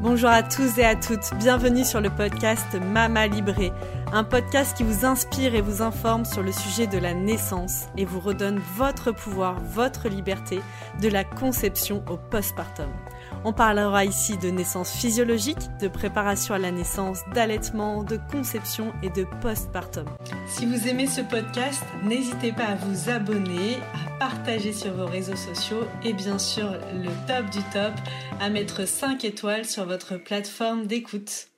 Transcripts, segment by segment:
Bonjour à tous et à toutes, bienvenue sur le podcast Mama Libré, un podcast qui vous inspire et vous informe sur le sujet de la naissance et vous redonne votre pouvoir, votre liberté, de la conception au postpartum. On parlera ici de naissance physiologique, de préparation à la naissance, d'allaitement, de conception et de postpartum. Si vous aimez ce podcast, n'hésitez pas à vous abonner, à partager sur vos réseaux sociaux et bien sûr le top du top, à mettre 5 étoiles sur votre plateforme d'écoute.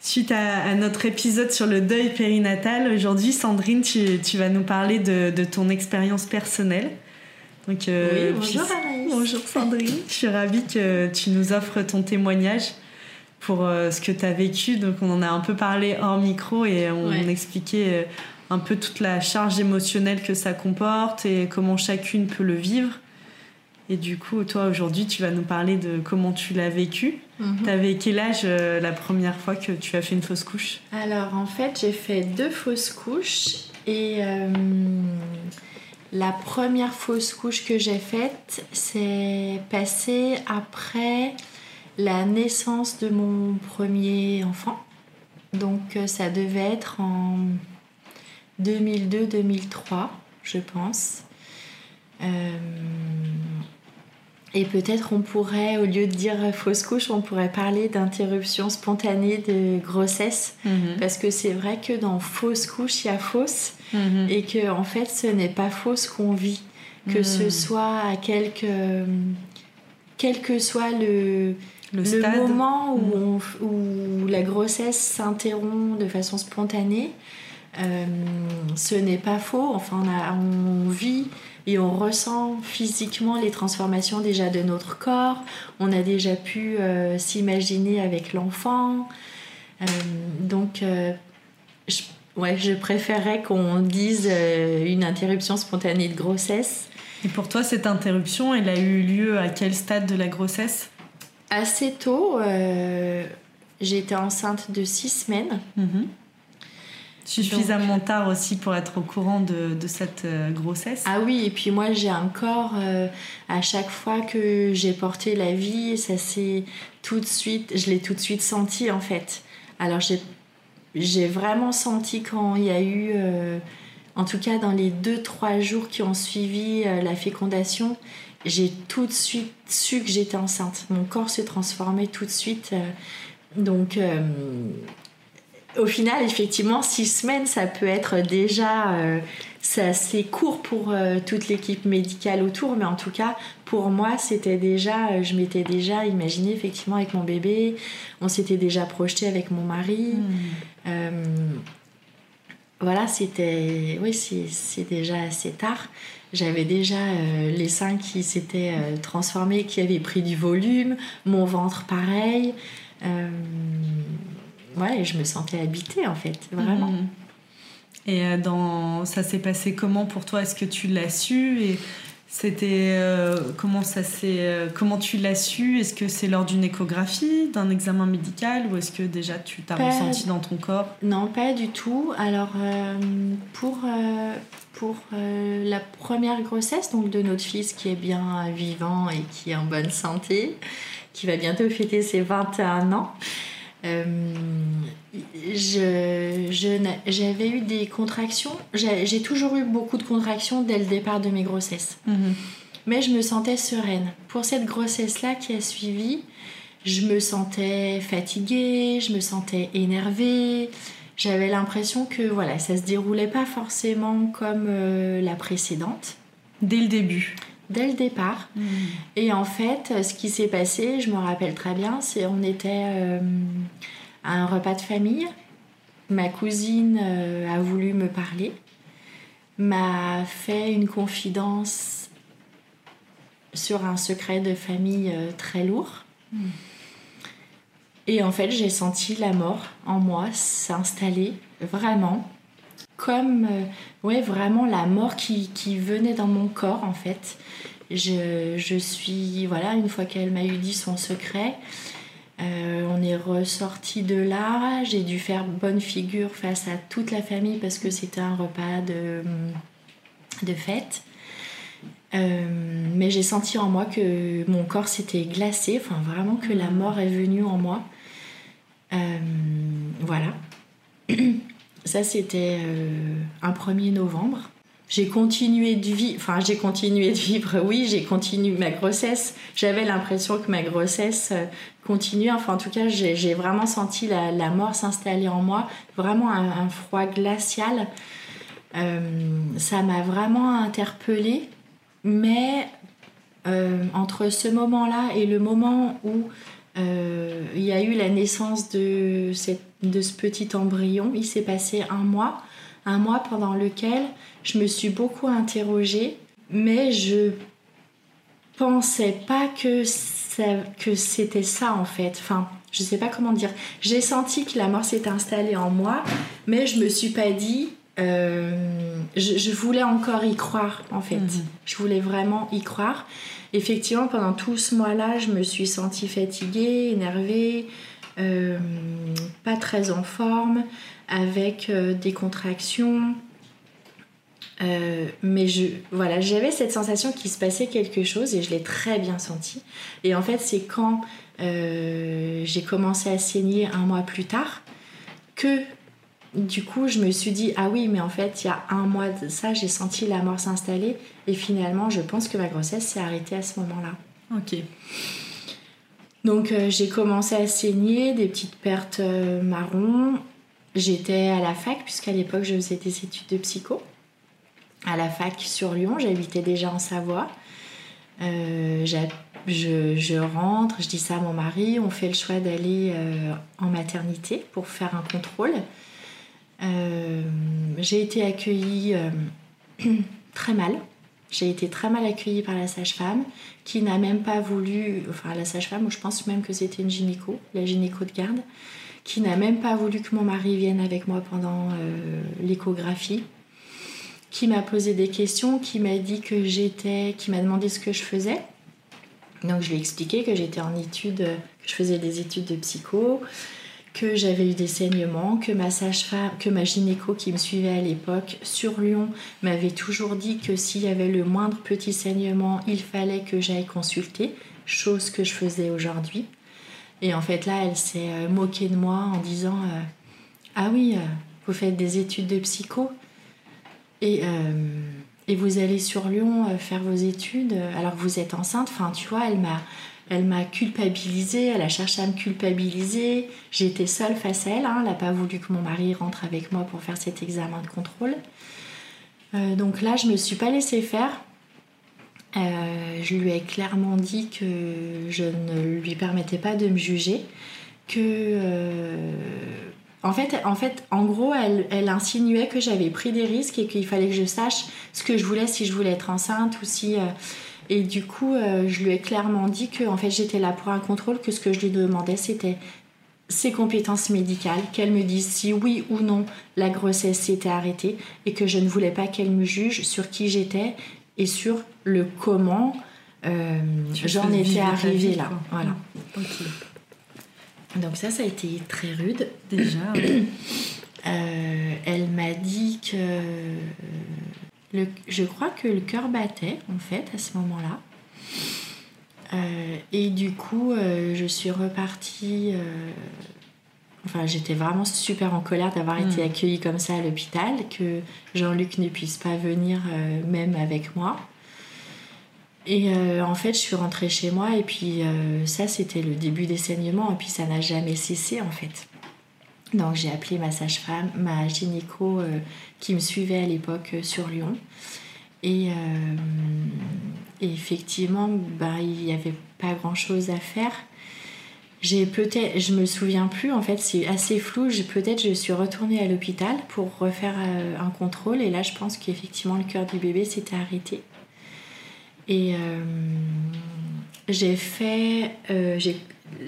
Suite à, notre épisode sur le deuil périnatal, aujourd'hui Sandrine, tu, vas nous parler de ton expérience personnelle. Donc, euh, bonjour Bonjour Sandrine. Je suis ravie que tu nous offres ton témoignage pour euh, ce que tu as vécu. Donc on en a un peu parlé hors micro et on, expliquait euh, un peu toute la charge émotionnelle que ça comporte et comment chacune peut le vivre. Et du coup, toi aujourd'hui, tu vas nous parler de comment tu l'as vécu. Tu avais quel âge la première fois que tu as fait une fausse couche? Alors en fait, j'ai fait deux fausses couches et la première fausse couche que j'ai faite, c'est passé après la naissance de mon premier enfant. Donc euh, ça devait être en 2002-2003, je pense. Euh, et peut-être on pourrait, au lieu de dire fausse couche, on pourrait parler d'interruption spontanée de grossesse. Mhm. Parce que c'est vrai que dans fausse couche, il y a fausse. Mhm. Et que en fait, ce n'est pas faux ce qu'on vit. Que ce mhm. soit à quelque, quel que soit le, le, moment où, où, la grossesse s'interrompt de façon spontanée, euh, ce n'est pas faux. Enfin, on, on vit et on ressent physiquement les transformations déjà de notre corps. On a déjà pu euh, s'imaginer avec l'enfant. Euh, donc, euh, je, ouais, je préférerais qu'on dise une interruption spontanée de grossesse. Et pour toi, cette interruption, elle a eu lieu à quel stade de la grossesse? Assez tôt. J'étais enceinte de six semaines. Mm-hmm. Suffisamment tard aussi pour être au courant de, cette euh, grossesse. Ah oui, et puis moi j'ai encore, euh, à chaque fois que j'ai porté la vie, ça c'est tout de suite, je l'ai tout de suite senti en fait. Alors j'ai vraiment senti quand il y a eu, euh, en tout cas dans les deux, trois jours qui ont suivi la fécondation, j'ai tout de suite su que j'étais enceinte. Mon corps se transformait tout de suite. donc au final, effectivement, six semaines, ça peut être déjà euh, assez court pour euh, toute l'équipe médicale autour, mais en tout cas, pour moi, c'était déjà, euh, je m'étais déjà imaginé effectivement avec mon bébé, on s'était déjà projeté avec mon mari. Hmm. voilà, c'était, oui, c'est déjà assez tard. J'avais déjà les seins qui s'étaient transformés, qui avaient pris du volume, mon ventre pareil ouais, je me sentais habitée en fait, vraiment. Mhm. Et euh, dans, ça s'est passé comment pour toi? Est-ce que tu l'as su? Et c'était euh, comment ça s'est euh, comment tu l'as su? Est-ce que c'est lors d'une échographie, d'un examen médical? Ou est-ce que déjà tu t'as ressenti dans ton corps? Non, pas du tout. Alors pour pour la première grossesse donc de notre fils qui est bien vivant et qui est en bonne santé, qui va bientôt fêter ses 21 ans. Euh, j'avais eu des contractions. J'ai toujours eu beaucoup de contractions dès le départ de mes grossesses. Mhm. Mais je me sentais sereine. Pour cette grossesse-là qui a suivi, je me sentais fatiguée, je me sentais énervée. J'avais l'impression que voilà, ça se déroulait pas forcément comme euh, la précédente. Dès le début dès le départ. Mm. Et en fait, ce qui s'est passé, je me rappelle très bien, c'est on était euh, à un repas de famille. Ma cousine euh, a voulu me parler, m'a fait une confidence sur un secret de famille euh, très lourd. Mm. Et en fait, j'ai senti la mort en moi s'installer vraiment comme euh, ouais, vraiment la mort qui, venait dans mon corps en fait. Je, je suis, voilà, une fois qu'elle m'a eu dit son secret, euh, on est ressorti de là. J'ai dû faire bonne figure face à toute la famille parce que c'était un repas de, de fête. mais j'ai senti en moi que mon corps s'était glacé, enfin vraiment que la mort est venue en moi. voilà. Ça, c'était un 1er novembre. J'ai continué de vivre, enfin j'ai continué de vivre, oui, j'ai continué ma grossesse. J'avais l'impression que ma grossesse euh, continuait, enfin en tout cas j'ai vraiment senti la, mort s'installer en moi, vraiment un, froid glacial. Euh, ça m'a vraiment interpellée, mais euh, entre ce moment-là et le moment où il y a eu la naissance de, de ce petit embryon, il s'est passé un mois un mois pendant lequel je me suis beaucoup interrogée, mais je pensais pas que, que c'était ça en fait. Enfin, je sais pas comment dire. J'ai senti que la mort s'était installée en moi, mais je me suis pas dit. Euh, je, voulais encore y croire en fait. Mhm. Je voulais vraiment y croire. Effectivement, pendant tout ce mois-là, je me suis sentie fatiguée, énervée, euh, pas très en forme avec euh, des contractions. Mais je, voilà, j'avais cette sensation qu'il se passait quelque chose et je l'ai très bien senti. Et en fait, c'est quand j'ai commencé à saigner un mois plus tard que du coup, je me suis dit, ah oui, mais en fait, il y a un mois de ça, j'ai senti la mort s'installer et finalement, je pense que ma grossesse s'est arrêtée à ce moment-là. Ok. Donc, j'ai commencé à saigner, des petites pertes marron J'étais à la fac, puisqu'à l'époque, je faisais des études de psycho. À la fac sur Lyon, j'habitais déjà en Savoie. Euh, je, rentre, je dis ça à mon mari, on fait le choix d'aller euh, en maternité pour faire un contrôle. Euh, j'ai été accueillie très mal. J'ai été très mal accueillie par la sage-femme qui n'a même pas voulu, enfin la sage-femme, je pense même que c'était une gynéco, la gynéco de garde, qui n'a même pas voulu que mon mari vienne avec moi pendant euh, l'échographie, qui m'a posé des questions, qui m'a dit que j'étais, qui m'a demandé ce que je faisais. Donc je lui ai expliqué que j'étais en études, que je faisais des études de psycho, que j'avais eu des saignements, que ma sage-femme, que ma gynéco qui me suivait à l'époque sur Lyon m'avait toujours dit que s'il y avait le moindre petit saignement, il fallait que j'aille consulter, chose que je faisais aujourd'hui. Et en fait, là, elle s'est euh, moquée de moi en disant euh, Ah oui, euh, vous faites des études de psycho et, et vous allez sur Lyon faire vos études alors que vous êtes enceinte. Enfin, tu vois, elle m'a. Elle m'a culpabilisée, elle a cherché à me culpabiliser. J'étais seule face à elle, hein. elle n'a pas voulu que mon mari rentre avec moi pour faire cet examen de contrôle. donc là, je me suis pas laissée faire. Euh, je lui ai clairement dit que je ne lui permettais pas de me juger, que euh, en fait, en gros, elle, insinuait que j'avais pris des risques et qu'il fallait que je sache ce que je voulais si je voulais être enceinte ou si. Euh, et du coup, je lui ai clairement dit que en fait, j'étais là pour un contrôle, que ce que je lui demandais, c'était ses compétences médicales, qu'elle me dise si oui ou non la grossesse s'était arrêtée et que je ne voulais pas qu'elle me juge sur qui j'étais et sur le comment euh, j'en étais arrivée là. Voilà. Donc ça, ça a été très rude. Déjà. Euh, elle m'a dit que le, je crois que le cœur battait en fait à ce moment-là. Euh, et du coup, je suis repartie. Enfin, j'étais vraiment super en colère d'avoir été hmm. accueillie comme ça à l'hôpital, que Jean-Luc ne puisse pas venir même avec moi. Et euh, en fait, je suis rentrée chez moi et puis euh, ça, c'était le début des saignements et puis ça n'a jamais cessé en fait. Donc j'ai appelé ma sage-femme, ma gynéco euh, qui me suivait à l'époque sur Lyon. Et, effectivement, bah, il n'y avait pas grand-chose à faire. J'ai peut-être, je me souviens plus, en fait, c'est assez flou. Peut-être je suis retournée à l'hôpital pour refaire un contrôle et là, je pense qu'effectivement, le cœur du bébé s'était arrêté. Et euh, j'ai fait, euh, j'ai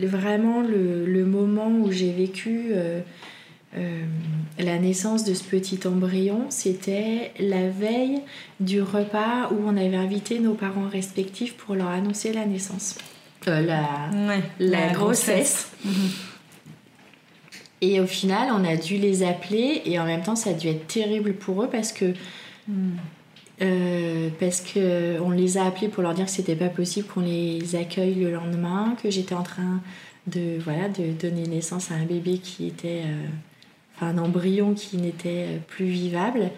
vraiment le, moment où j'ai vécu euh, la naissance de ce petit embryon, c'était la veille du repas où on avait invité nos parents respectifs pour leur annoncer la naissance, la, la, grossesse. Mhm. Et au final, on a dû les appeler et en même temps, ça a dû être terrible pour eux parce que mm Euh, parce que on les a appelés pour leur dire que c'était pas possible qu'on les accueille le lendemain, que j'étais en train de voilà de donner naissance à un bébé qui était euh, enfin un embryon qui n'était plus vivable,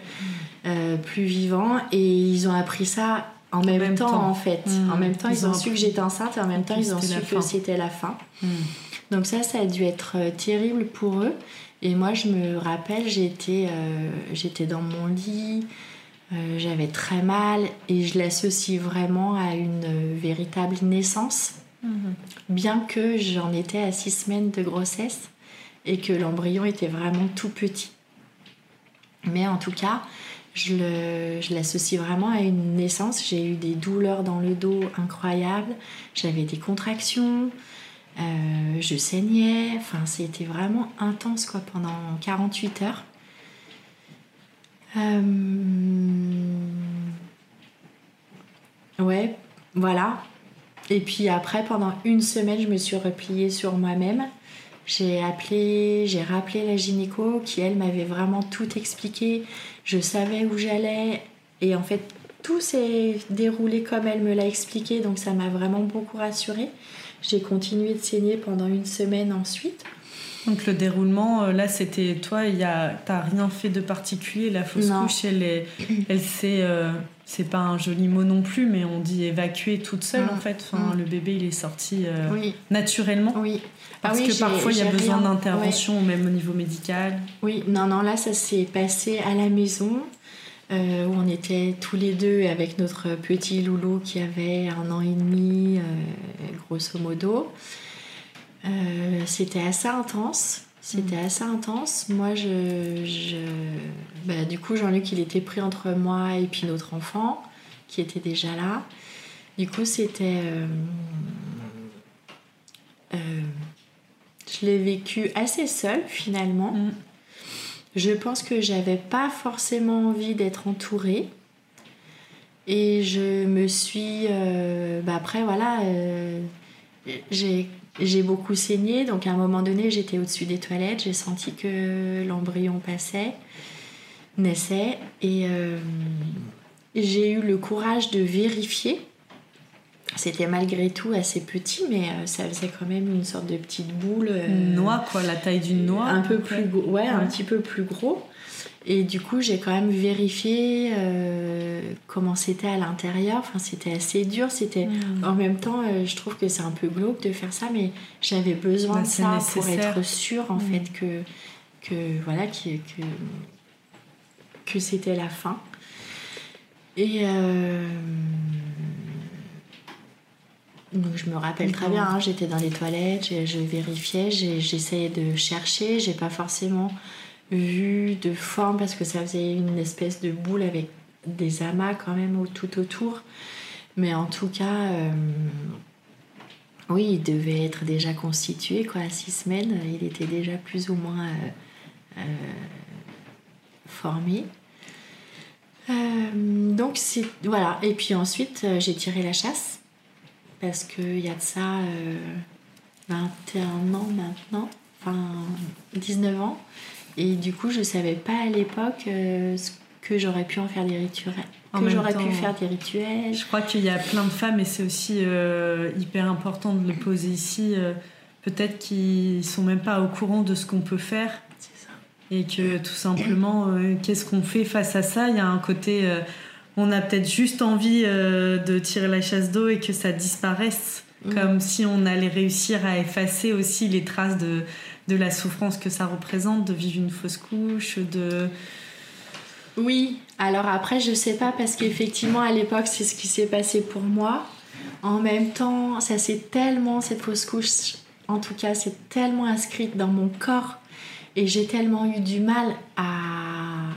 mmh. plus vivant et ils ont appris ça en, même, temps, en fait. Mmh. En même temps ils, ont, su que j'étais enceinte et en même temps ils ont su que c'était la fin. Mmh. Donc ça ça a dû être terrible pour eux et moi je me rappelle j'étais j'étais dans mon lit euh, j'avais très mal et je l'associe vraiment à une véritable naissance, mhm. bien que j'en étais à six semaines de grossesse et que l'embryon était vraiment tout petit. Mais en tout cas, je l'associe vraiment à une naissance. J'ai eu des douleurs dans le dos incroyables, j'avais des contractions, euh, je saignais, enfin c'était vraiment intense quoi pendant 48 heures. Euh, ouais, voilà. Et puis après, pendant une semaine, je me suis repliée sur moi-même. J'ai appelé, j'ai rappelé la gynéco qui, elle, m'avait vraiment tout expliqué. Je savais où j'allais. Et en fait, tout s'est déroulé comme elle me l'a expliqué. Donc ça m'a vraiment beaucoup rassurée. J'ai continué de saigner pendant une semaine ensuite. Donc le déroulement, euh, là, c'était toi, il t'as rien fait de particulier. La fausse couche, elle est, elle s'est, euh, c'est pas un joli mot non plus, mais on dit évacuer toute seule en fait. Enfin, le bébé, il est sorti euh, naturellement. Oui. Parce ah que parfois, il y a besoin d'intervention, même au niveau médical. Oui, non, non, là, ça s'est passé à la maison. où on était tous les deux avec notre petit loulou qui avait un an et demi, grosso modo. Euh, c'était assez intense. C'était mm. assez intense. Moi, je, Bah, du coup, Jean-Luc, il était pris entre moi et puis notre enfant, qui était déjà là. Du coup, c'était. Euh, euh, je l'ai vécu assez seule, finalement. Mm. Je pense que j'avais pas forcément envie d'être entourée. Et je me suis. Bah, après, voilà. j'ai j'ai beaucoup saigné, donc à un moment donné, j'étais au-dessus des toilettes, j'ai senti que l'embryon passait, naissait, et euh, j'ai eu le courage de vérifier. C'était malgré tout assez petit, mais euh, ça faisait quand même une sorte de petite boule. Euh, une noix, quoi, la taille d'une noix. Un peu plus, ouais, un petit peu plus gros. Et du coup, j'ai quand même vérifié euh, comment c'était à l'intérieur. Enfin, c'était assez dur. C'était hmm. en même temps, euh, je trouve que c'est un peu glauque de faire ça, mais j'avais besoin bah, de ça pour être sûre en hmm. fait que que voilà que que, que c'était la fin. Et euh, donc je me rappelle très bien. Hein, j'étais dans les toilettes, je, je vérifiais, j'essayais de chercher. J'ai pas forcément vu de forme parce que ça faisait une espèce de boule avec des amas quand même tout autour. Mais en tout cas, euh, oui, il devait être déjà constitué quoi. À six semaines, il était déjà plus ou moins euh, euh, formé. donc c'est voilà. Et puis ensuite, j'ai tiré la chasse parce qu'il y a de ça 21 ans maintenant, enfin 19 ans. Et du coup, je savais pas à l'époque euh, que j'aurais pu en faire des rituels. que j'aurais pu faire des rituels. Je crois qu'il y a plein de femmes, et c'est aussi euh, hyper important de le poser ici, euh, peut-être qui sont même pas au courant de ce qu'on peut faire. C'est ça. Et que tout simplement, qu'est-ce qu'on fait face à ça? Il y a un côté, on a peut-être juste envie de tirer la chasse d'eau et que ça disparaisse. Mm. Comme si on allait réussir à effacer aussi les traces de, de la souffrance que ça représente de vivre une fausse couche, de... Oui, alors après je sais pas parce qu'effectivement à l'époque c'est ce qui s'est passé pour moi. En même temps, ça s'est tellement, cette fausse couche, en tout cas, c'est tellement inscrite dans mon corps et j'ai tellement eu du mal à,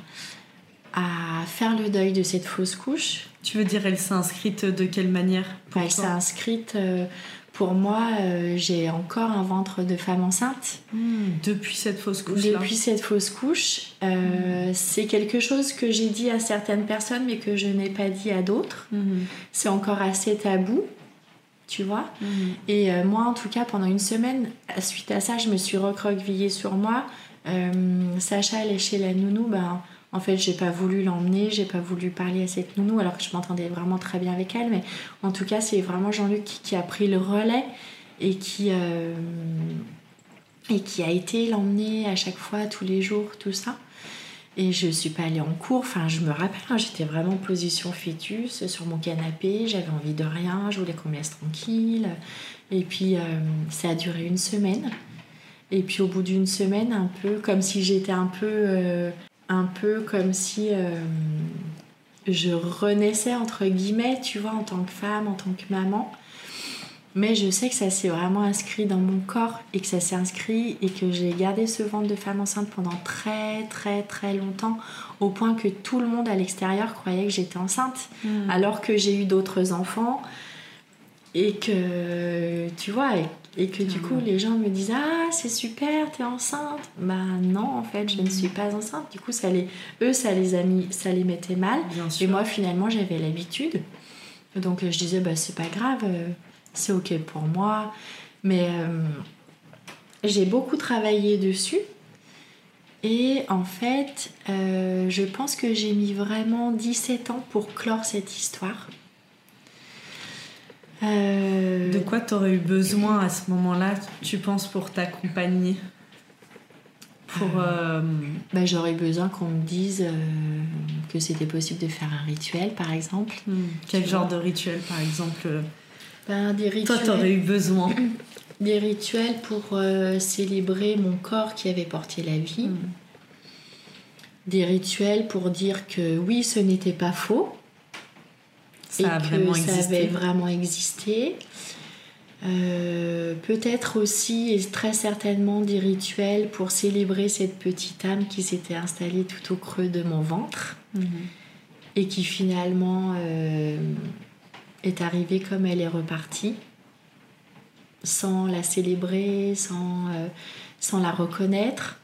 à faire le deuil de cette fausse couche. Tu veux dire, elle s'est inscrite de quelle manière Elle s'est inscrite euh, pour moi, euh, j'ai encore un ventre de femme enceinte. Hmm, depuis cette fausse couche Depuis cette fausse couche. Euh, c'est quelque chose que j'ai dit à certaines personnes, mais que je n'ai pas dit à d'autres. Hmm. C'est encore assez tabou, tu vois. Hmm. Et euh, moi, en tout cas, pendant une semaine, suite à ça, je me suis recroquevillée sur moi. Sacha, elle est chez la nounou, ben, En fait, j'ai pas voulu l'emmener, j'ai pas voulu parler à cette nounou, alors que je m'entendais vraiment très bien avec elle. Mais en tout cas, c'est vraiment Jean-Luc qui, a pris le relais et qui, euh, et qui a été l'emmener à chaque fois, tous les jours, tout ça. Et je suis pas allée en cours, enfin je me rappelle, hein, j'étais vraiment en position fœtus sur mon canapé, j'avais envie de rien, je voulais qu'on me laisse tranquille. Et puis euh, ça a duré une semaine. Et puis au bout d'une semaine, un peu comme si j'étais un peu, euh, un peu comme si euh, je renaissais entre guillemets, tu vois, en tant que femme, en tant que maman. Mais je sais que ça s'est vraiment inscrit dans mon corps et que ça s'est inscrit et que j'ai gardé ce ventre de femme enceinte pendant très très très longtemps au point que tout le monde à l'extérieur croyait que j'étais enceinte hmm. alors que j'ai eu d'autres enfants et que tu vois et, que du coup les gens me disent ah c'est super t'es enceinte bah non en fait je ne suis pas enceinte du coup ça les eux ça les a mis ça les mettait mal et moi finalement j'avais l'habitude donc je disais bah c'est pas grave euh, c'est ok pour moi. Mais euh, j'ai beaucoup travaillé dessus. Et en fait, euh, je pense que j'ai mis vraiment 17 ans pour clore cette histoire. Euh, De quoi tu aurais eu besoin à ce moment-là, tu penses, pour t'accompagner? Pour, bah, J'aurais besoin qu'on me dise que c'était possible de faire un rituel, par exemple. Hmm. Quel genre de rituel, par exemple? Ben, des rituels. Toi, t'aurais eu besoin. Des rituels pour euh, célébrer mon corps qui avait porté la vie. Mm. Des rituels pour dire que oui, ce n'était pas faux. Ça et a que vraiment ça avait vraiment existé. Euh, peut-être aussi et très certainement des rituels pour célébrer cette petite âme qui s'était installée tout au creux de mon ventre mm-hmm. et qui finalement euh, est arrivée comme elle est repartie, sans la célébrer, sans, euh, sans la reconnaître.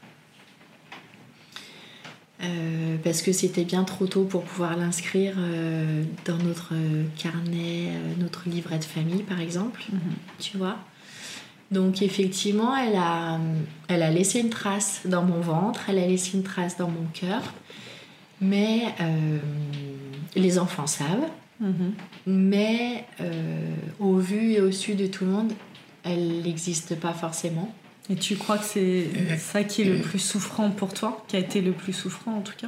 Euh, parce que c'était bien trop tôt pour pouvoir l'inscrire euh, dans notre carnet, notre livret de famille par exemple, mhm. tu vois. Donc effectivement, elle a, elle a laissé une trace dans mon ventre, elle a laissé une trace dans mon cœur, mais les enfants savent, Mhm. Mais euh, au vu et au su de tout le monde, elle n'existe pas forcément. Et tu crois que c'est ça qui est le plus souffrant pour toi, qui a été le plus souffrant en tout cas?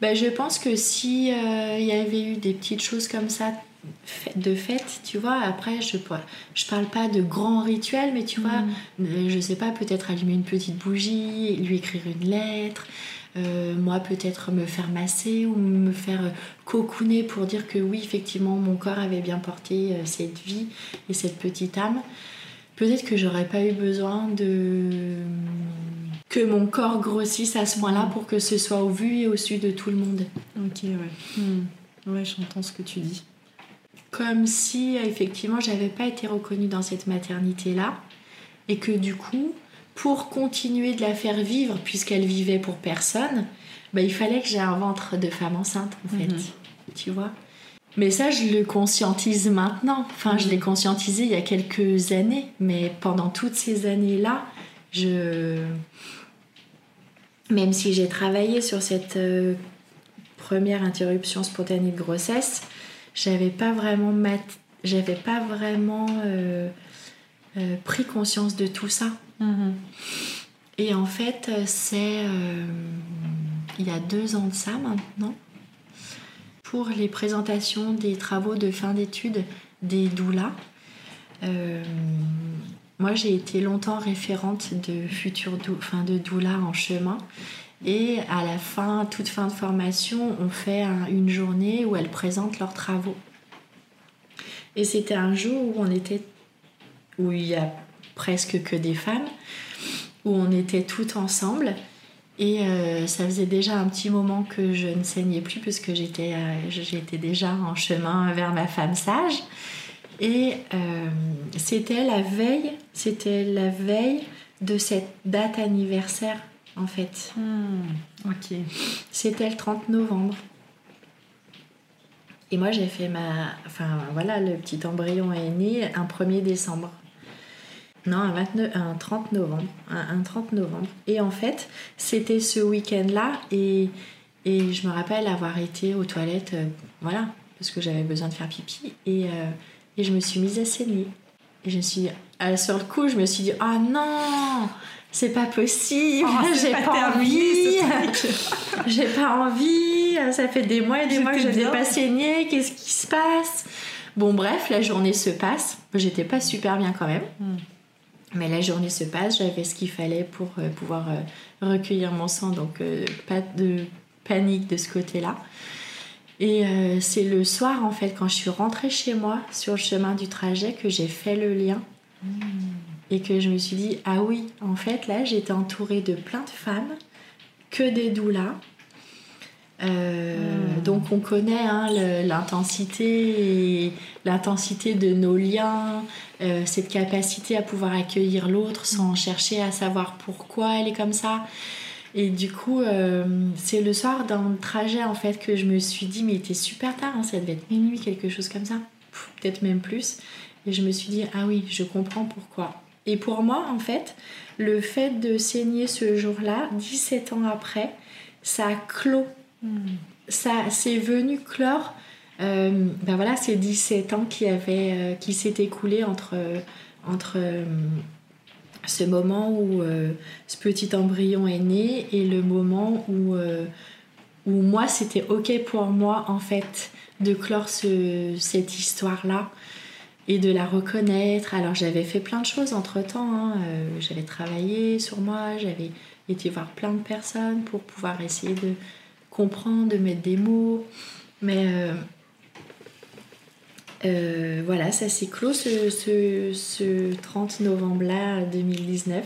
Ben, Je pense que si euh, il y avait eu des petites choses comme ça de fait, tu vois, après je je parle pas de grands rituels, mais tu vois, euh, je sais pas, peut-être allumer une petite bougie, lui écrire une lettre, euh, moi peut-être me faire masser ou me faire cocooner pour dire que oui, effectivement, mon corps avait bien porté euh, cette vie et cette petite âme. Peut-être que j'aurais pas eu besoin de que mon corps grossisse à ce point-là pour que ce soit au vu et au su de tout le monde. Ok, ouais. Hmm. Ouais, j'entends ce que tu dis. Comme si effectivement j'avais pas été reconnue dans cette maternité-là et que du coup pour continuer de la faire vivre, puisqu'elle vivait pour personne, bah, il fallait que j'ai un ventre de femme enceinte, en fait. Mhm. Tu vois? Mais ça, je le conscientise maintenant. Enfin, je l'ai conscientisé il y a quelques années. Mais pendant toutes ces années-là, je. Même si j'ai travaillé sur cette euh, première interruption spontanée de grossesse, j'avais pas vraiment j'avais pas vraiment euh, euh, pris conscience de tout ça. Mhm. Et en fait, c'est il y a deux ans de ça maintenant, pour les présentations des travaux de fin d'études des doulas. Euh, moi, j'ai été longtemps référente de futurs fin de en chemin. Et à la fin, toute fin de formation, on fait une journée où elles présentent leurs travaux. Et c'était un jour où on était, où il y a presque que des femmes, où on était toutes ensemble. Et euh, ça faisait déjà un petit moment que je ne saignais plus parce que j'étais, euh, j'étais déjà en chemin vers ma femme sage. Et euh, c'était la veille, c'était la veille de cette date anniversaire en fait. Hmm, ok. C'était le 30 novembre. Et moi j'ai fait ma, enfin voilà, le petit embryon est né un 1er décembre. Non, un, 29, un 30 novembre. Un, 30 novembre. Et en fait, c'était ce week-end-là et, Et je me rappelle avoir été aux toilettes, euh, voilà, parce que j'avais besoin de faire pipi. Et, euh, et, je me suis mise à saigner. Et je me suis dit, sur le coup, je me suis dit, ah oh non, c'est pas possible, oh, j'ai pas, pas envie, j'ai pas envie, ça fait des mois et des mois que je n'ai pas saigné, qu'est-ce qui se passe? Bon, bref, la journée se passe. J'étais pas super bien quand même. Hmm. Mais la journée se passe, j'avais ce qu'il fallait pour euh, pouvoir euh, recueillir mon sang, donc euh, pas de panique de ce côté-là. Et c'est le soir, en fait, quand je suis rentrée chez moi, sur le chemin du trajet, que j'ai fait le lien. Hmm. Et que je me suis dit, ah oui, en fait, là, j'étais entourée de plein de femmes, que des doulas, euh, hmm. Donc on connaît hein, l'intensité, l'intensité de nos liens, euh, cette capacité à pouvoir accueillir l'autre sans chercher à savoir pourquoi elle est comme ça. Et du coup, euh, c'est le soir le trajet en fait que je me suis dit, mais il était super tard, hein, ça devait être minuit, quelque chose comme ça, peut-être même plus. Et je me suis dit, ah oui, je comprends pourquoi. Et pour moi, en fait, le fait de saigner ce jour-là, 17 ans après, ça clos ça c'est venu clore euh, ben voilà, ces 17 ans qui, euh, qui s'est écoulé entre, entre euh, ce moment où ce petit embryon est né et le moment où, où moi c'était ok pour moi en fait de clore ce, cette histoire-là et de la reconnaître. Alors j'avais fait plein de choses entre temps, hein. j'avais travaillé sur moi, j'avais été voir plein de personnes pour pouvoir essayer de comprendre, de mettre des mots. Mais euh, euh, voilà, ça s'est clos ce, ce, 30 novembre-là 2019.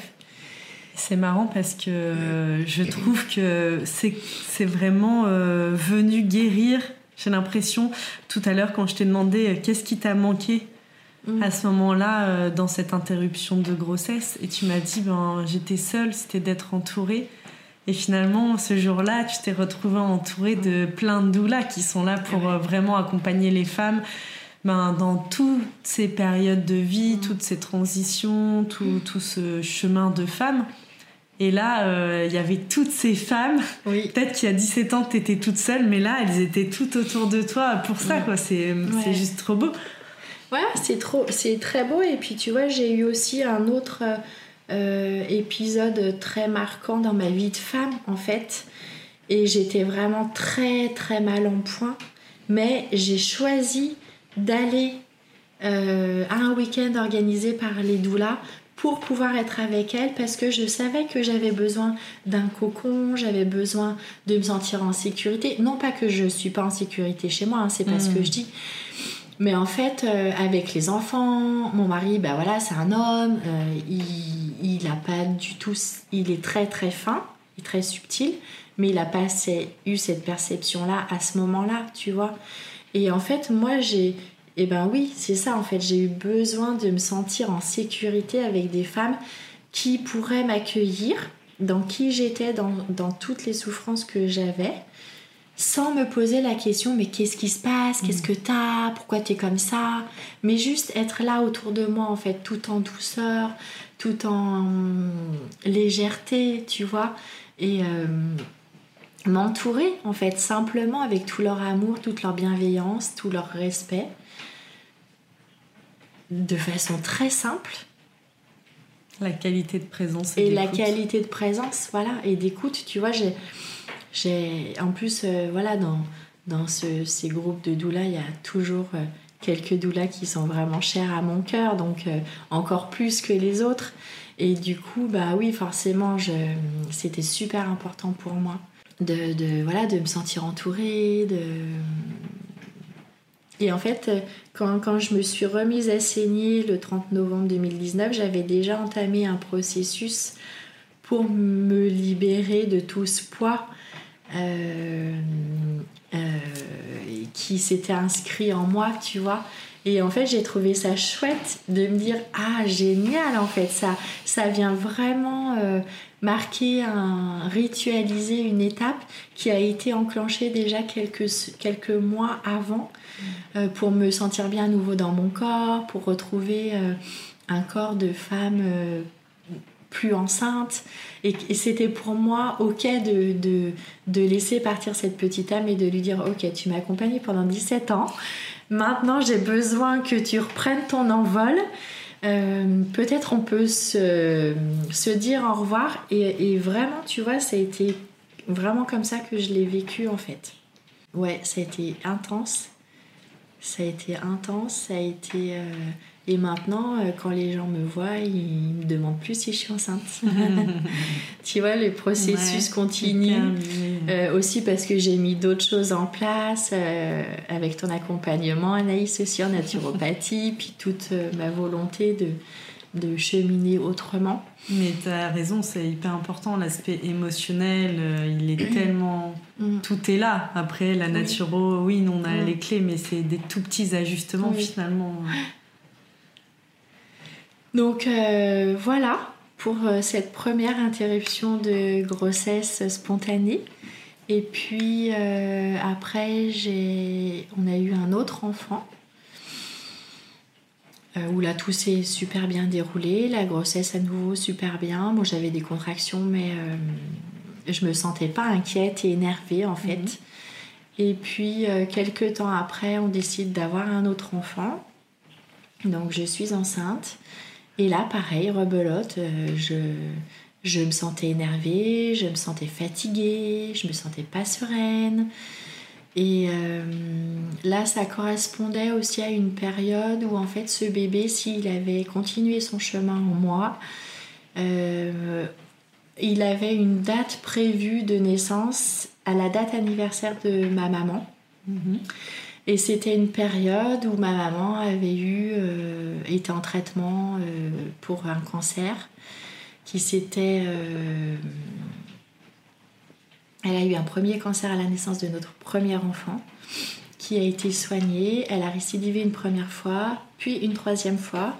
C'est marrant parce que je trouve que c'est vraiment euh, venu guérir. J'ai l'impression, tout à l'heure, quand je t'ai demandé qu'est-ce qui t'a manqué mm. à ce moment-là, dans cette interruption de grossesse, et tu m'as dit, ben, j'étais seule, c'était d'être entourée. Et finalement, ce jour-là, tu t'es retrouvé entouré de plein de doulas qui sont là pour euh, vraiment accompagner les femmes ben, dans toutes ces périodes de vie, mm. toutes ces transitions, tout, mm. tout ce chemin de femme. Et là, euh, il y avait toutes ces femmes. Peut-être qu'il y a 17 ans, tu étais toute seule, mais là, elles étaient toutes autour de toi pour ça. quoi. C'est juste trop beau. Ouais, c'est trop, c'est très beau. Et puis, tu vois, j'ai eu aussi un autre euh, euh, épisode très marquant dans ma vie de femme en fait. Et j'étais vraiment très très mal en point. Mais j'ai choisi d'aller euh, à un week-end organisé par les doulas pour pouvoir être avec elle parce que je savais que j'avais besoin d'un cocon, j'avais besoin de me sentir en sécurité. Non pas que je suis pas en sécurité chez moi, hein, c'est pas ce que hmm. je dis. Mais en fait, euh, avec les enfants, mon mari, ben voilà, c'est un homme, euh, il, pas du tout, il est très très fin, il est très subtil, mais il a pas eu cette perception-là à ce moment-là, tu vois. Et en fait, moi, j'ai, eh ben oui, c'est ça en fait, j'ai eu besoin de me sentir en sécurité avec des femmes qui pourraient m'accueillir, dans qui j'étais, dans, dans toutes les souffrances que j'avais sans me poser la question mais qu'est-ce qui se passe, qu'est-ce mm. que t'as, pourquoi t'es comme ça, mais juste être là autour de moi en fait, tout en douceur, tout en légèreté, tu vois, et euh, m'entourer en fait simplement avec tout leur amour, toute leur bienveillance, tout leur respect, de façon très simple. La qualité de présence et, et la qualité de présence, voilà, et d'écoute, tu vois, j'ai j'ai, en plus, euh, voilà, dans, dans ces groupes de doulas, il y a toujours euh, quelques doulas qui sont vraiment chers à mon cœur, donc euh, encore plus que les autres. Et du coup, bah oui, forcément, c'était super important pour moi de, de, voilà, de me sentir entourée. De... Et en fait, quand, quand je me suis remise à saigner le 30 novembre 2019, j'avais déjà entamé un processus pour me libérer de tout ce poids qui s'était inscrit en moi, tu vois. Et en fait, j'ai trouvé ça chouette de me dire ah génial en fait ça ça vient vraiment euh, marquer un ritualiser une étape qui a été enclenchée déjà quelques quelques mois avant mm. pour me sentir bien à nouveau dans mon corps, pour retrouver un corps de femme plus enceinte. Et, c'était pour moi ok de, de, de, laisser partir cette petite âme et de lui dire ok, tu m'as accompagnée pendant 17 ans. Maintenant, j'ai besoin que tu reprennes ton envol. Euh, peut-être on peut se, se, dire au revoir. Et, vraiment, tu vois, ça a été vraiment comme ça que je l'ai vécu en fait. Ouais, ça a été intense. Ça a été intense, ça a été... Euh, et maintenant, euh, quand les gens me voient, ils me demandent plus si je suis enceinte. tu vois, le processus continue. Euh, aussi parce que j'ai mis d'autres choses en place avec ton accompagnement, Anaïs, aussi en naturopathie, puis toute ma volonté de, de cheminer autrement. Mais tu as raison, c'est hyper important, l'aspect émotionnel, euh, il est tellement... Mm. Tout est là. Après, la naturo, oui, on a mm. les clés, mais c'est des tout petits ajustements finalement. Donc euh, voilà pour euh, cette première interruption de grossesse spontanée. Et puis après, on a eu un autre enfant euh, où là tout s'est super bien déroulé, la grossesse à nouveau super bien. Bon, j'avais des contractions, mais euh, je me sentais pas inquiète et énervée en fait. Mhm. Et puis euh, quelques temps après, on décide d'avoir un autre enfant. Donc je suis enceinte. Et là, pareil, rebelote, je, je me sentais énervée, je me sentais fatiguée, je me sentais pas sereine. Et euh, là, ça correspondait aussi à une période où en fait ce bébé, s'il avait continué son chemin en moi, euh, il avait une date prévue de naissance à la date anniversaire de ma maman. Mhm. Et c'était une période où ma maman avait eu, euh, était en traitement pour un cancer qui s'était elle a eu un premier cancer à la naissance de notre premier enfant qui a été soigné. Elle a récidivé une première fois, puis une troisième fois.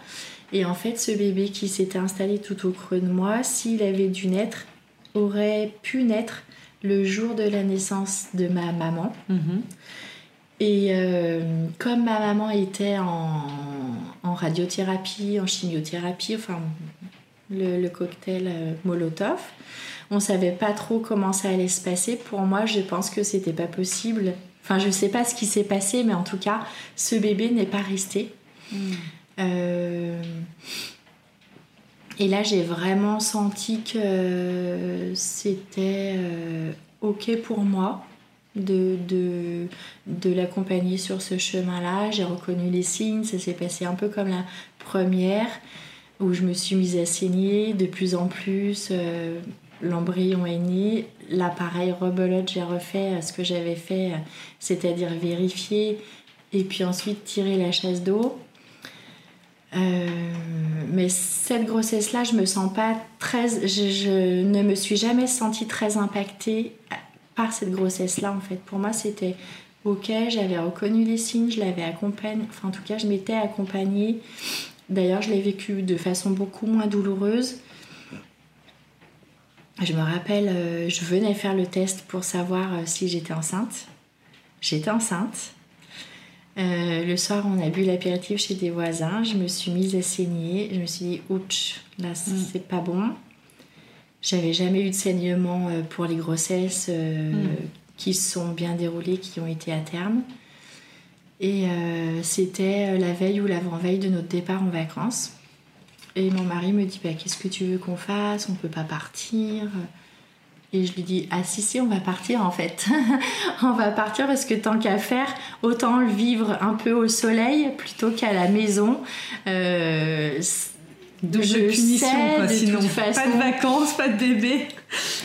Et en fait, ce bébé qui s'était installé tout au creux de moi, s'il avait dû naître, aurait pu naître le jour de la naissance de ma maman. Mhm. Et euh, comme ma maman était en, radiothérapie, en chimiothérapie, enfin le, cocktail euh, Molotov, on savait pas trop comment ça allait se passer. Pour moi, je pense que c'était pas possible. Enfin, je sais pas ce qui s'est passé, mais en tout cas, ce bébé n'est pas resté. Hmm. Euh, et là, j'ai vraiment senti que c'était ok pour moi de, de, de l'accompagner sur ce chemin-là. J'ai reconnu les signes, ça s'est passé un peu comme la première, où je me suis mise à saigner de plus en plus. Euh, l'embryon est né. L'appareil rebelote, j'ai refait ce que j'avais fait, c'est-à-dire vérifier et puis ensuite tirer la chasse d'eau. Euh, mais cette grossesse-là, je me sens pas très. Je, ne me suis jamais sentie très impactée par cette grossesse-là, en fait. Pour moi, c'était ok, j'avais reconnu les signes, je l'avais accompagnée. Enfin, en tout cas, je m'étais accompagnée. D'ailleurs, je l'ai vécu de façon beaucoup moins douloureuse. Je me rappelle, euh, je venais faire le test pour savoir euh, si j'étais enceinte. J'étais enceinte. Euh, le soir, on a bu l'apéritif chez des voisins. Je me suis mise à saigner. Je me suis dit, ouch, là, mm. c'est pas bon. J'avais jamais eu de saignement pour les grossesses mm. qui se sont bien déroulées, qui ont été à terme. Et c'était la veille ou l'avant-veille de notre départ en vacances. Et mon mari me dit bah, Qu'est-ce que tu veux qu'on fasse? On peut pas partir. Et je lui dis Ah, si, si, on va partir en fait. on va partir parce que tant qu'à faire, autant le vivre un peu au soleil plutôt qu'à la maison. Euh, de je punition, sais, de sinon toute façon, pas de vacances, pas de bébé.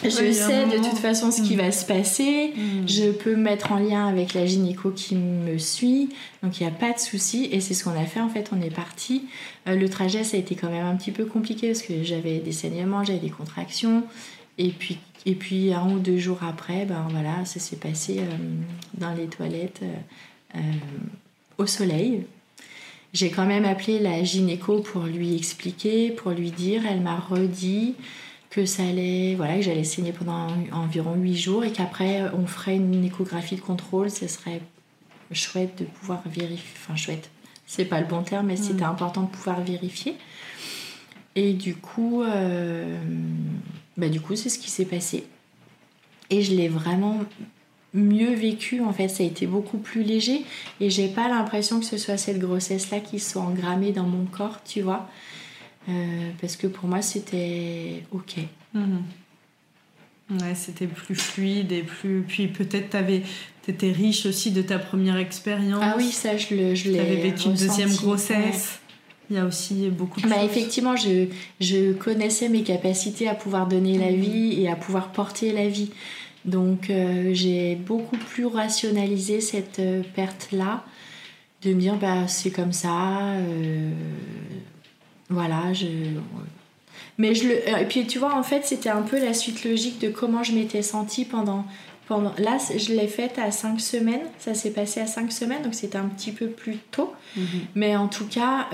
Je sais de toute façon ce qui mm. va se passer. Mm. Je peux me mettre en lien avec la gynéco qui me suit. Donc il n'y a pas de souci. Et c'est ce qu'on a fait en fait. On est parti. Euh, le trajet ça a été quand même un petit peu compliqué parce que j'avais des saignements, j'avais des contractions. Et puis, et puis un ou deux jours après, ben voilà, ça s'est passé euh, dans les toilettes euh, au soleil. J'ai quand même appelé la gynéco pour lui expliquer, pour lui dire. Elle m'a redit que ça allait, voilà, que j'allais saigner pendant environ 8 jours et qu'après on ferait une échographie de contrôle. Ce serait chouette de pouvoir vérifier. Enfin, chouette, c'est pas le bon terme, mais c'était mm. important de pouvoir vérifier. Et du coup, euh, bah, du coup, c'est ce qui s'est passé. Et je l'ai vraiment mieux vécu en fait ça a été beaucoup plus léger et j'ai pas l'impression que ce soit cette grossesse là qui soit engrammée dans mon corps tu vois euh, parce que pour moi c'était ok Mhm. Ouais, c'était plus fluide et plus. Puis peut-être t'avais, t'étais riche aussi de ta première expérience. ah oui ça je le je l'ai T'avais vécu une deuxième ouais. grossesse. Il y a aussi beaucoup de Bah, choses. effectivement, je, je connaissais mes capacités à pouvoir donner la vie et à pouvoir porter la vie. Donc euh, j'ai beaucoup plus rationalisé cette euh, perte-là, de me dire bah c'est comme ça, euh, voilà. Je... Mais je le... Et puis tu vois, en fait, c'était un peu la suite logique de comment je m'étais sentie pendant... pendant... Là, je l'ai faite à 5 semaines, ça s'est passé à 5 semaines, donc c'était un petit peu plus tôt. Mhm. Mais en tout cas,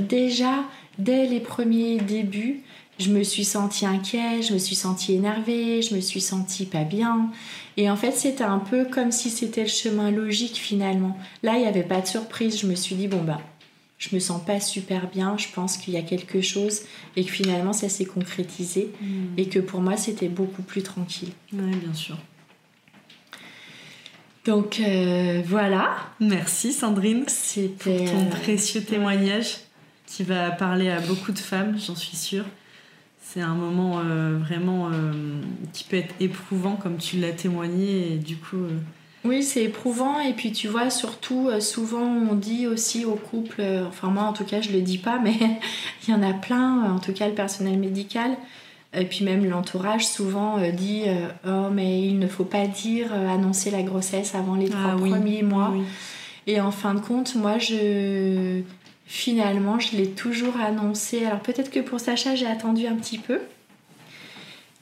déjà, dès les premiers débuts, je me suis sentie inquiète, je me suis sentie énervée, je me suis sentie pas bien. Et en fait, c'était un peu comme si c'était le chemin logique finalement. Là, il n'y avait pas de surprise. Je me suis dit, bon, bah, je me sens pas super bien, je pense qu'il y a quelque chose. Et que finalement, ça s'est concrétisé. Mhm. Et que pour moi, c'était beaucoup plus tranquille. Ouais, bien sûr. Donc euh, voilà, Merci Sandrine pour c'était. ton euh, précieux témoignage qui va parler à beaucoup de femmes, j'en suis sûre. C'est un moment euh, vraiment euh, qui peut être éprouvant comme tu l'as témoigné et du coup euh, Oui, c'est éprouvant. Et puis tu vois, surtout, souvent on dit aussi aux couples, enfin moi en tout cas je le dis pas, mais il y en a plein, en tout cas le personnel médical, et puis même l'entourage souvent dit Oh, mais il ne faut pas dire, annoncer la grossesse avant les trois ah oui, premiers mois. oui. Et en fin de compte, moi je. Finalement, je l'ai toujours annoncé. Alors peut-être que pour Sacha, j'ai attendu un petit peu.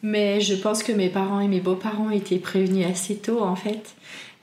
Mais je pense que mes parents et mes beaux-parents étaient prévenus assez tôt en fait.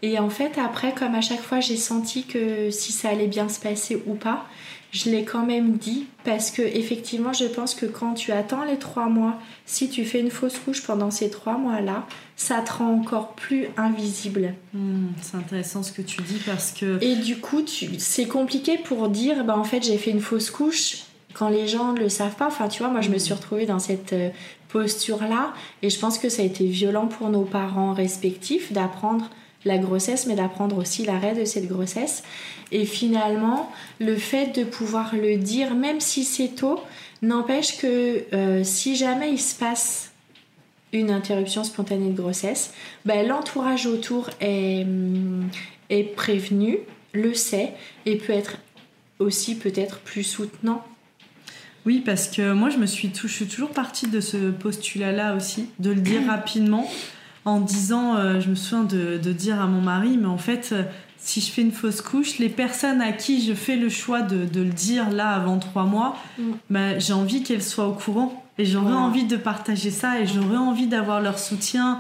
Et en fait, après, comme à chaque fois j'ai senti que si ça allait bien se passer ou pas, je l'ai quand même dit parce que effectivement, je pense que quand tu attends les trois mois, si tu fais une fausse couche pendant ces trois mois-là, ça te rend encore plus invisible. Hmm, c'est intéressant ce que tu dis parce que Et du coup, c'est compliqué pour dire, bah, en fait, j'ai fait une fausse couche quand les gens ne le savent pas. Enfin, tu vois, moi, je me suis retrouvée dans cette euh, posture-là. Et je pense que ça a été violent pour nos parents respectifs d'apprendre la grossesse, mais d'apprendre aussi l'arrêt de cette grossesse. Et finalement, le fait de pouvoir le dire, même si c'est tôt, n'empêche que euh, si jamais il se passe une interruption spontanée de grossesse, ben, l'entourage autour est, hum, est prévenu, le sait, et peut être aussi peut-être plus soutenant. Oui, parce que moi, je me suis, je suis toujours partie de ce postulat-là aussi, de le dire rapidement, en disant, euh, je me souviens de, de dire à mon mari, mais en fait, euh, si je fais une fausse couche, les personnes à qui je fais le choix de, de le dire là avant trois mois, Mm. bah, j'ai envie qu'elles soient au courant et j'aurais envie de partager ça et j'aurais envie d'avoir leur soutien,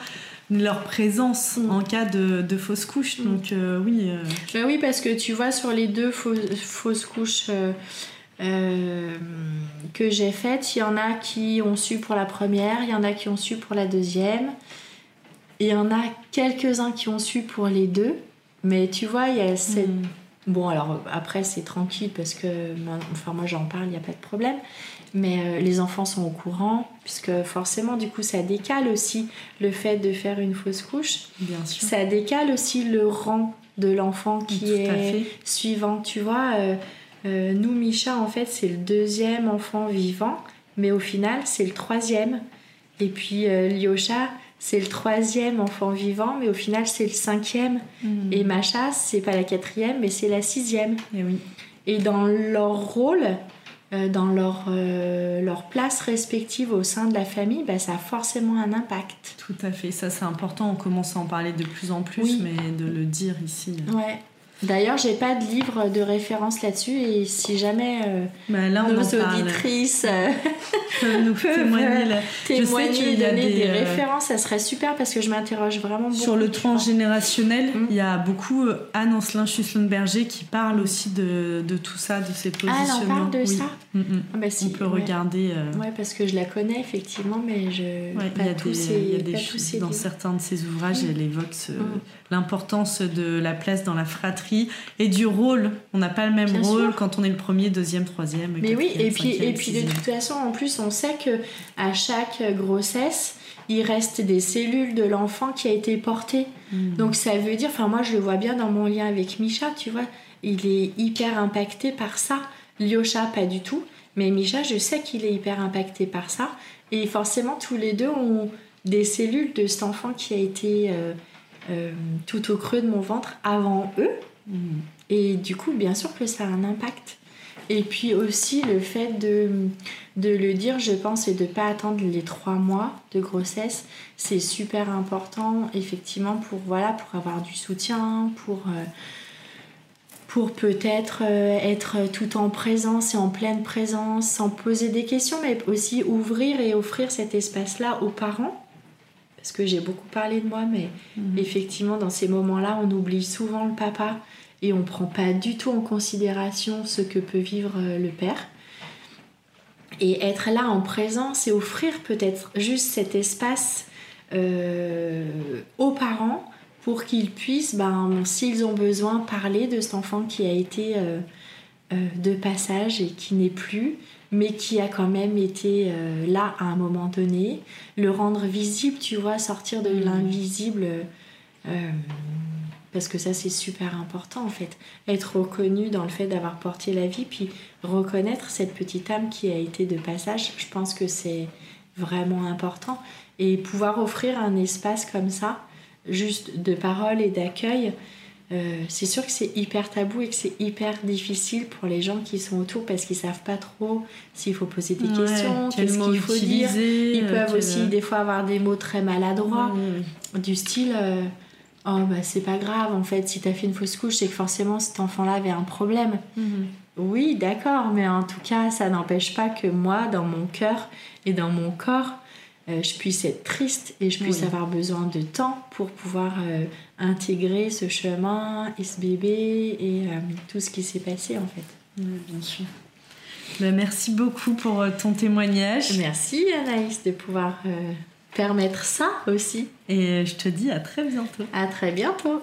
leur présence Mm. en cas de, de fausse couche. Mm. Donc euh, oui. euh, Ben oui, parce que tu vois, sur les deux faux- fausses couches euh, euh, que j'ai faites, il y en a qui ont su pour la première, il y en a qui ont su pour la deuxième, il y en a quelques-uns qui ont su pour les deux. Mais tu vois, il y a cette mm. Bon, alors après, c'est tranquille parce que enfin, moi j'en parle, il n'y a pas de problème. Mais euh, les enfants sont au courant, puisque forcément, du coup, ça décale aussi le fait de faire une fausse couche. bien sûr. Ça décale aussi le rang de l'enfant qui Tout est suivant. Tu vois, euh, euh, nous, Micha, en fait, c'est le deuxième enfant vivant, mais au final, c'est le troisième. Et puis, euh, Lyosha, c'est le troisième enfant vivant, mais au final, c'est le cinquième. Mm. Et Macha, c'est pas la quatrième, mais c'est la sixième. Et oui. Et dans leur rôle, dans leur, euh, leur place respective au sein de la famille, bah, ça a forcément un impact. Tout à fait, ça c'est important, on commence à en parler de plus en plus, Oui. mais de le dire ici. euh. Ouais. D'ailleurs, j'ai pas de livre de référence là-dessus, et si jamais euh, Bah, là, on nos auditrices euh, peuvent nous témoigner. Je sais témoigner, y a donner des, des, euh, références, ça serait super parce que je m'interroge vraiment beaucoup. Sur le tu transgénérationnel, Mm. il y a beaucoup euh, Anne Ancelin Schusselberger qui parle aussi de, de tout ça, de ces Ah, elle en positionnements. parle de Oui. ça Mm, mm. Ah, bah, si, On peut ouais. regarder. Ouais, parce que je la connais effectivement, mais je. ouais, pas il y a tous des, ces- y a des choses dans certains de ses ouvrages, Mm. elle évoque ce- Mm. L'importance de la place dans la fratrie. Et du rôle. On n'a pas le même rôle quand on est le premier, deuxième, troisième. Mais oui, et puis, et puis de toute façon, en plus, on sait que à chaque grossesse, il reste des cellules de l'enfant qui a été porté. Hmm. Donc ça veut dire, enfin moi je le vois bien dans mon lien avec Micha, tu vois, il est hyper impacté par ça. Lyosha, pas du tout. Mais Micha, je sais qu'il est hyper impacté par ça. Et forcément, tous les deux ont des cellules de cet enfant qui a été euh, euh, tout au creux de mon ventre avant eux. Mm. Et du coup, bien sûr que ça a un impact. Et puis aussi le fait de, de le dire, je pense, et de ne pas attendre les trois mois de grossesse, c'est super important, effectivement, pour, voilà, pour avoir du soutien, pour... Euh, pour peut-être euh, être tout en présence et en pleine présence, sans poser des questions, mais aussi ouvrir et offrir cet espace-là aux parents. Parce que j'ai beaucoup parlé de moi, mais mhm. effectivement, dans ces moments-là, on oublie souvent le papa et on ne prend pas du tout en considération ce que peut vivre euh, le père. Et être là en présence et offrir peut-être juste cet espace euh, aux parents pour qu'ils puissent, ben, s'ils ont besoin, parler de cet enfant qui a été euh, euh, de passage et qui n'est plus, mais qui a quand même été euh, là à un moment donné, le rendre visible, tu vois, sortir de mmh. l'invisible, parce que ça c'est super important en fait, être reconnu dans le fait d'avoir porté la vie, puis reconnaître cette petite âme qui a été de passage, je pense que c'est vraiment important, et pouvoir offrir un espace comme ça, juste de parole et d'accueil, euh, c'est sûr que c'est hyper tabou et que c'est hyper difficile pour les gens qui sont autour parce qu'ils savent pas trop s'il faut poser des questions, qu'est-ce qu'il faut dire. Ils peuvent aussi des fois avoir des mots très maladroits, du style euh, Oh, bah c'est pas grave en fait, si t'as fait une fausse couche, c'est que forcément cet enfant-là avait un problème. Mhm. Oui, d'accord, mais en tout cas, ça n'empêche pas que moi, dans mon cœur et dans mon corps, euh, je puisse être triste et je puisse avoir besoin de temps pour pouvoir euh, intégrer ce chemin et ce bébé et euh, tout ce qui s'est passé en fait. bien sûr. Ben, merci beaucoup pour ton témoignage. Merci Anaïs de pouvoir permettre ça aussi. Et je te dis à très bientôt. À très bientôt.